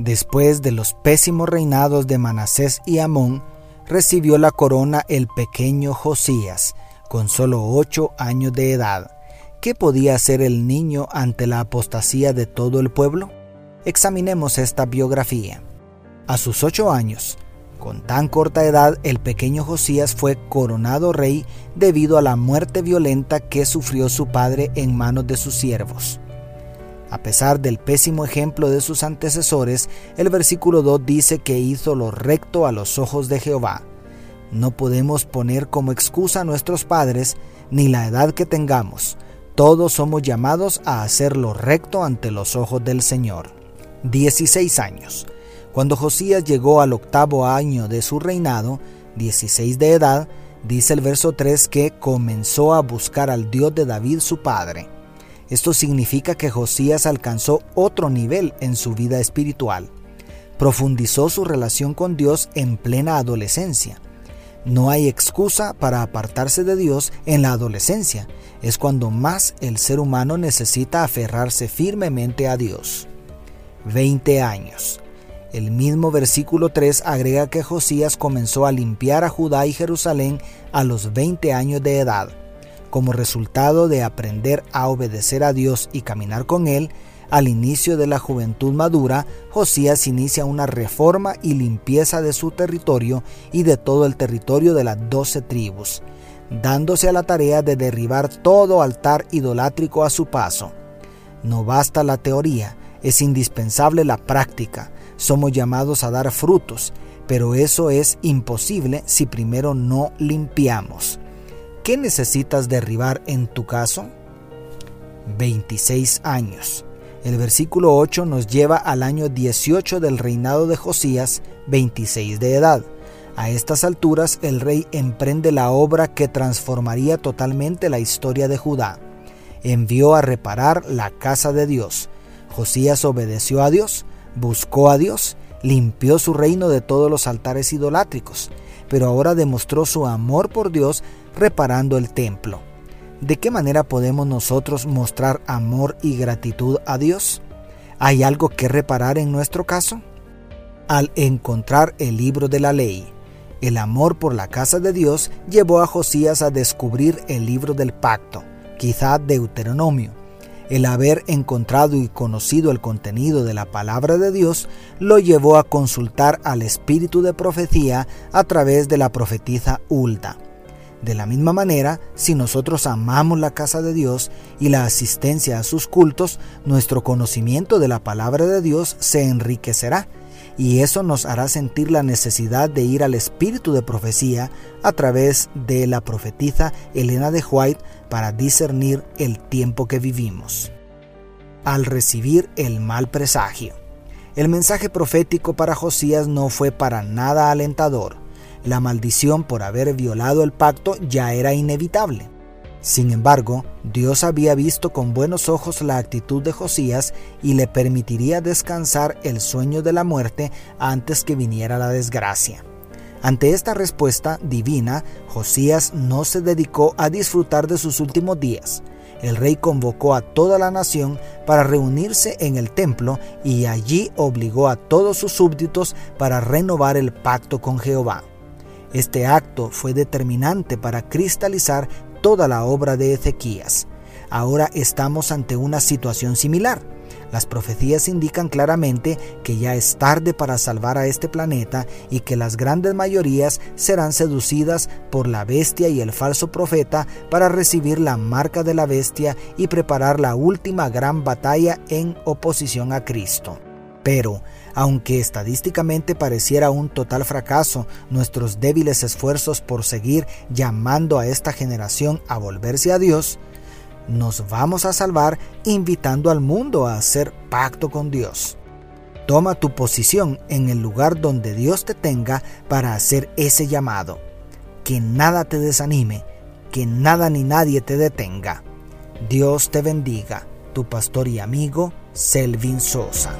Después de los pésimos reinados de Manasés y Amón, recibió la corona el pequeño Josías, con solo ocho años de edad. ¿Qué podía hacer el niño ante la apostasía de todo el pueblo? Examinemos esta biografía. A sus ocho años, con tan corta edad, el pequeño Josías fue coronado rey debido a la muerte violenta que sufrió su padre en manos de sus siervos. A pesar del pésimo ejemplo de sus antecesores, el versículo 2 dice que hizo lo recto a los ojos de Jehová. No podemos poner como excusa a nuestros padres ni la edad que tengamos. Todos somos llamados a hacer lo recto ante los ojos del Señor. 16 años. Cuando Josías llegó al octavo año de su reinado, 16 de edad, dice el verso 3 que comenzó a buscar al Dios de David su padre. Esto significa que Josías alcanzó otro nivel en su vida espiritual. Profundizó su relación con Dios en plena adolescencia. No hay excusa para apartarse de Dios en la adolescencia. Es cuando más el ser humano necesita aferrarse firmemente a Dios. 20 años. El mismo versículo 3 agrega que Josías comenzó a limpiar a Judá y Jerusalén a los 20 años de edad. Como resultado de aprender a obedecer a Dios y caminar con Él, al inicio de la juventud madura, Josías inicia una reforma y limpieza de su territorio y de todo el territorio de las doce tribus, dándose a la tarea de derribar todo altar idolátrico a su paso. No basta la teoría, es indispensable la práctica. Somos llamados a dar frutos, pero eso es imposible si primero no limpiamos. ¿Qué necesitas derribar en tu caso? 26 años. El versículo 8 nos lleva al año 18 del reinado de Josías, 26 de edad. A estas alturas el rey emprende la obra que transformaría totalmente la historia de Judá. Envió a reparar la casa de Dios. Josías obedeció a Dios, buscó a Dios, limpió su reino de todos los altares idolátricos, pero ahora demostró su amor por Dios reparando el templo. ¿De qué manera podemos nosotros mostrar amor y gratitud a Dios? ¿Hay algo que reparar en nuestro caso? Al encontrar el libro de la ley, el amor por la casa de Dios llevó a Josías a descubrir el libro del pacto, quizá Deuteronomio. El haber encontrado y conocido el contenido de la palabra de Dios lo llevó a consultar al espíritu de profecía a través de la profetisa Ulda. De la misma manera, si nosotros amamos la casa de Dios y la asistencia a sus cultos, nuestro conocimiento de la palabra de Dios se enriquecerá y eso nos hará sentir la necesidad de ir al espíritu de profecía a través de la profetisa Elena de White para discernir el tiempo que vivimos. Al recibir el mal presagio. El mensaje profético para Josías no fue para nada alentador la maldición por haber violado el pacto ya era inevitable. Sin embargo, Dios había visto con buenos ojos la actitud de Josías y le permitiría descansar el sueño de la muerte antes que viniera la desgracia. Ante esta respuesta divina, Josías no se dedicó a disfrutar de sus últimos días. El rey convocó a toda la nación para reunirse en el templo y allí obligó a todos sus súbditos para renovar el pacto con Jehová. Este acto fue determinante para cristalizar toda la obra de Ezequías. Ahora estamos ante una situación similar. Las profecías indican claramente que ya es tarde para salvar a este planeta y que las grandes mayorías serán seducidas por la bestia y el falso profeta para recibir la marca de la bestia y preparar la última gran batalla en oposición a Cristo. Pero, aunque estadísticamente pareciera un total fracaso nuestros débiles esfuerzos por seguir llamando a esta generación a volverse a Dios, nos vamos a salvar invitando al mundo a hacer pacto con Dios. Toma tu posición en el lugar donde Dios te tenga para hacer ese llamado. Que nada te desanime, que nada ni nadie te detenga. Dios te bendiga, tu pastor y amigo Selvin Sosa.